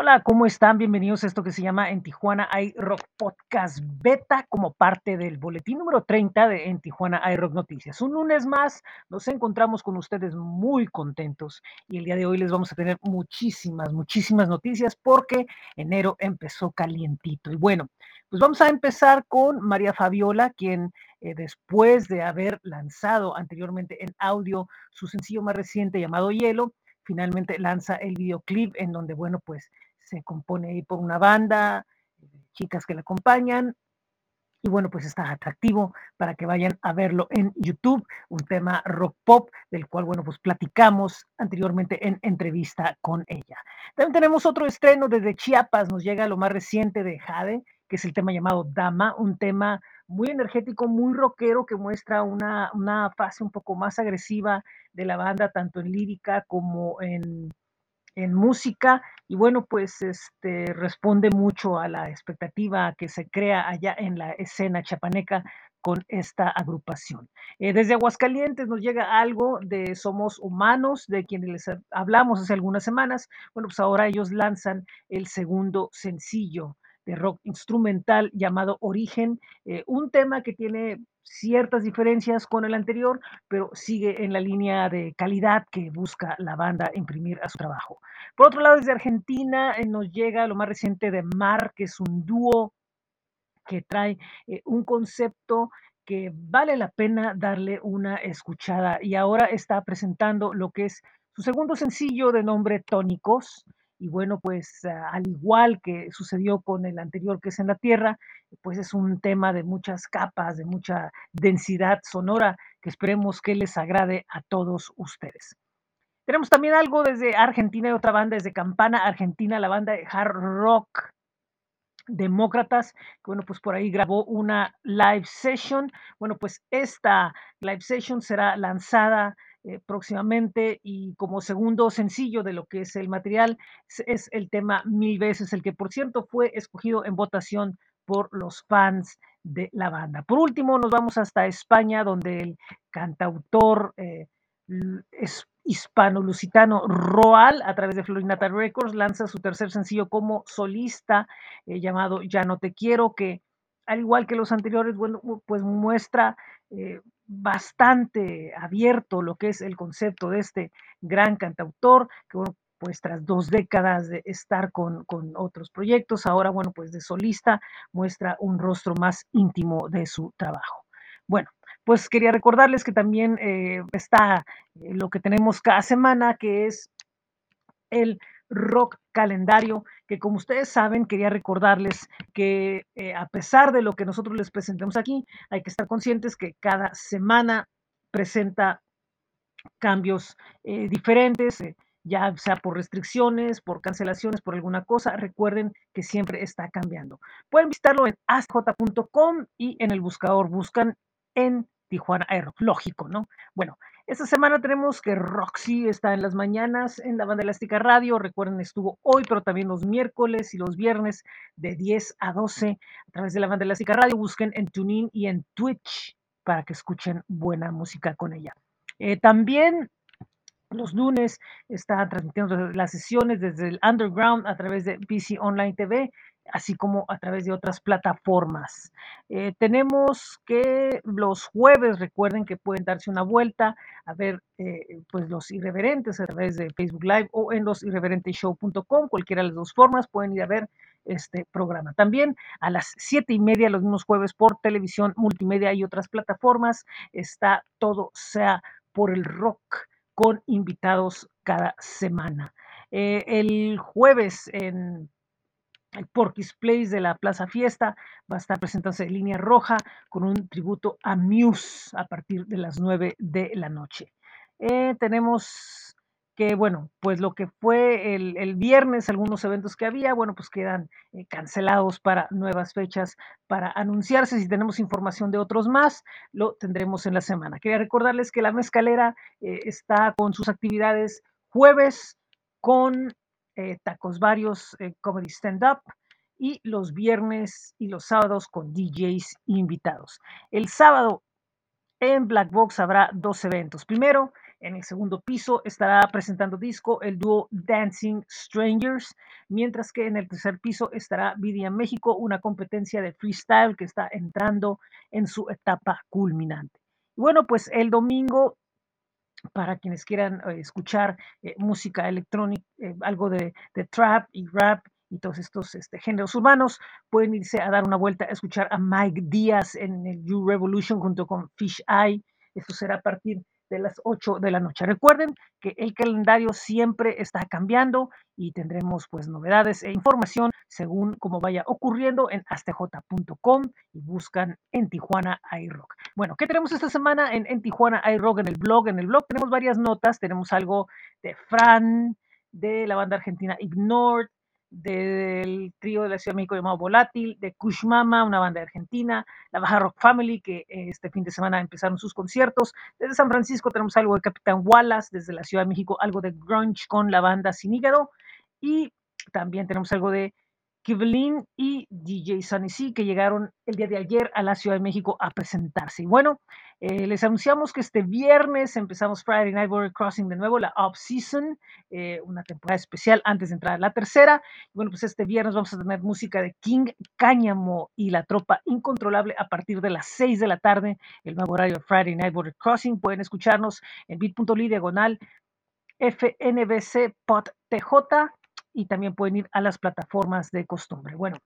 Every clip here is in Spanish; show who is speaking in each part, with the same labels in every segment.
Speaker 1: Hola, ¿cómo están? Bienvenidos a esto que se llama En Tijuana hay Rock Podcast Beta como parte del boletín número 30 de En Tijuana hay Rock Noticias. Un lunes más nos encontramos con ustedes muy contentos y el día de hoy les vamos a tener muchísimas, muchísimas noticias porque enero empezó calientito. Y bueno, pues vamos a empezar con María Fabiola, quien eh, después de haber lanzado anteriormente en audio su sencillo más reciente llamado Hielo, finalmente lanza el videoclip en donde, bueno, pues se compone ahí por una banda, chicas que la acompañan, y bueno, pues está atractivo para que vayan a verlo en YouTube, un tema rock pop del cual, bueno, pues platicamos anteriormente en entrevista con ella. También tenemos otro estreno desde Chiapas, nos llega lo más reciente de Jade, que es el tema llamado Dama, un tema muy energético, muy rockero, que muestra una, una fase un poco más agresiva de la banda, tanto en lírica como en, en música y bueno, pues este responde mucho a la expectativa que se crea allá en la escena chapaneca con esta agrupación. Eh, desde Aguascalientes nos llega algo de Somos Humanos, de quienes les hablamos hace algunas semanas. Bueno, pues ahora ellos lanzan el segundo sencillo de rock instrumental llamado Origen, eh, un tema que tiene ciertas diferencias con el anterior, pero sigue en la línea de calidad que busca la banda imprimir a su trabajo. Por otro lado, desde Argentina eh, nos llega lo más reciente de Mar, que es un dúo que trae eh, un concepto que vale la pena darle una escuchada y ahora está presentando lo que es su segundo sencillo de nombre Tónicos. Y bueno, pues ah, al igual que sucedió con el anterior que es en la Tierra, pues es un tema de muchas capas, de mucha densidad sonora que esperemos que les agrade a todos ustedes. Tenemos también algo desde Argentina y otra banda desde Campana, Argentina, la banda de hard rock Demócratas, que bueno, pues por ahí grabó una live session. Bueno, pues esta live session será lanzada eh, próximamente y como segundo sencillo de lo que es el material es, el tema Mil veces, el que por cierto fue escogido en votación por los fans de la banda. Por último, nos vamos hasta España, donde el cantautor eh, es hispano-lusitano Roal, a través de Florinata Records, lanza su tercer sencillo como solista, eh, llamado Ya no te quiero, que al igual que los anteriores, bueno, pues muestra bastante abierto lo que es el concepto de este gran cantautor, que bueno, pues tras dos décadas de estar con, con, otros proyectos, ahora, bueno, pues de solista, muestra un rostro más íntimo de su trabajo. Bueno, pues quería recordarles que también eh, está eh, lo que tenemos cada semana, que es el rock calendario, que como ustedes saben, quería recordarles que eh, a pesar de lo que nosotros les presentemos aquí, hay que estar conscientes que cada semana presenta cambios eh, diferentes, eh, ya sea por restricciones, por cancelaciones, por alguna cosa. Recuerden que siempre está cambiando. Pueden visitarlo en asj.com y en el buscador buscan en Tijuana Aero. Lógico, ¿no? Bueno, esta semana tenemos que Roxy está en las mañanas en la banda elástica radio. Recuerden, estuvo hoy, pero también los miércoles y los viernes de 10 a 12 a través de la banda elástica radio. Busquen en TuneIn y en Twitch para que escuchen buena música con ella. Eh, también los lunes está transmitiendo las sesiones desde el underground a través de PC Online TV así como a través de otras plataformas. Eh, tenemos que los jueves, recuerden que pueden darse una vuelta a ver eh, pues los irreverentes a través de Facebook Live o en los irreverenteshow.com, cualquiera de las dos formas pueden ir a ver este programa. También a las siete y media los mismos jueves por televisión, multimedia y otras plataformas está todo sea por el rock con invitados cada semana. Eh, el jueves en Porky's Place de la Plaza Fiesta va a estar presentándose en línea roja con un tributo a Muse a partir de las 9 de la noche. Eh, tenemos que, bueno, pues lo que fue el, el, viernes, algunos eventos que había, bueno, pues quedan eh, cancelados para nuevas fechas para anunciarse. Si tenemos información de otros más, lo tendremos en la semana. Quería recordarles que la mezcalera eh, está con sus actividades jueves con eh, tacos varios, eh, comedy stand-up y los viernes y los sábados con DJs invitados. El sábado en Black Box habrá dos eventos. Primero, En el segundo piso estará presentando disco el dúo Dancing Strangers, mientras que en el tercer piso estará BDM México, una competencia de freestyle que está entrando en su etapa culminante. bueno, pues el domingo para quienes quieran eh, escuchar eh, música electrónica, eh, algo de, trap y rap y todos estos este, géneros urbanos, pueden irse a dar una vuelta a escuchar a Mike Díaz en el You Revolution junto con Fish Eye. Esto será a partir de las 8 de la noche. Recuerden que el calendario siempre está cambiando y tendremos pues novedades e información según como vaya ocurriendo en astj.com y buscan en Tijuana iRock. Bueno, ¿qué tenemos esta semana en, en Tijuana iRock en el blog? En el blog tenemos varias notas, tenemos algo de Fran, de la banda argentina Ignored, del trío de la Ciudad de México llamado Volátil, de Kushmama, una banda argentina, la Baja Rock Family, que este fin de semana empezaron sus conciertos. Desde San Francisco tenemos algo de Capitán Wallace, desde la Ciudad de México algo de Grunge con la banda Sin Hígado, y también tenemos algo de Kivlin y DJ Sunny C, que llegaron el día de ayer a la Ciudad de México a presentarse. Y bueno, eh, les anunciamos que este viernes empezamos Friday Night Border Crossing de nuevo, la off-season, eh, una temporada especial antes de entrar a la tercera. Y bueno, pues este viernes vamos a tener música de King Cáñamo y la tropa incontrolable a partir de las 6 de la tarde, el nuevo horario de Friday Night Border Crossing. Pueden escucharnos en bit.ly diagonal FNBC Pod TJ y también pueden ir a las plataformas de costumbre. Bueno,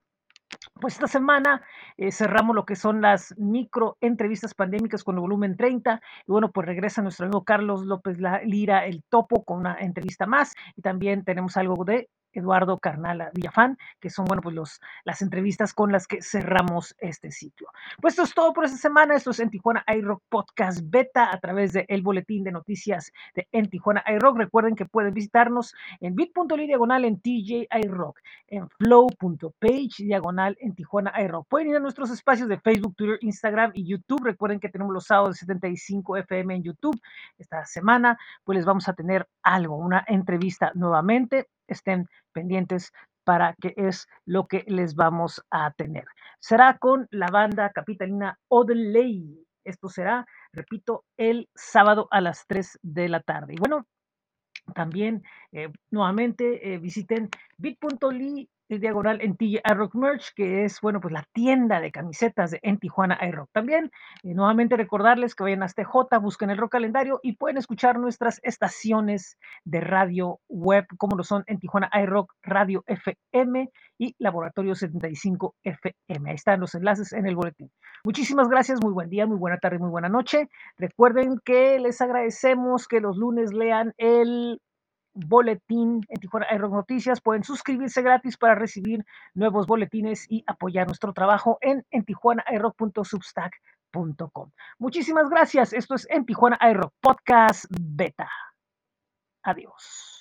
Speaker 1: pues esta semana eh, cerramos lo que son las micro entrevistas pandémicas con el volumen 30 y bueno, pues regresa nuestro amigo Carlos López Lira, el topo, con una entrevista más y también tenemos algo de Eduardo Carnala Villafán, que son, bueno, pues los, las entrevistas con las que cerramos este sitio. Pues esto es todo por esta semana. Esto es en Tijuana iRock Podcast Beta a través del el boletín de noticias de En Tijuana iRock. Recuerden que pueden visitarnos en bit.ly diagonal en TJ iRock, en flow.page diagonal en Tijuana iRock. Pueden ir a nuestros espacios de Facebook, Twitter, Instagram y YouTube. Recuerden que tenemos los sábados de 75 FM en YouTube. Esta semana, pues les vamos a tener algo, una entrevista nuevamente estén pendientes para qué es lo que les vamos a tener. Será con la banda capitalina Odeley. Esto será, repito, el sábado a las 3 de la tarde. Y bueno, también eh, nuevamente eh, visiten bit.ly diagonal en iRock Merch, que es, bueno, pues la tienda de camisetas de, en Tijuana iRock. También, eh, nuevamente recordarles que vayan a TJ, busquen el rock calendario y pueden escuchar nuestras estaciones de radio web, como lo son en Tijuana iRock Radio FM y Laboratorio 75 FM. Ahí están los enlaces en el boletín. Muchísimas gracias, muy buen día, muy buena tarde, muy buena noche. Recuerden que les agradecemos que los lunes lean el boletín en Tijuana iRock Noticias. Pueden suscribirse gratis para recibir nuevos boletines y apoyar nuestro trabajo en, en tijuanairock.substack.com. Muchísimas gracias. Esto es en Tijuana iRock Podcast Beta. Adiós.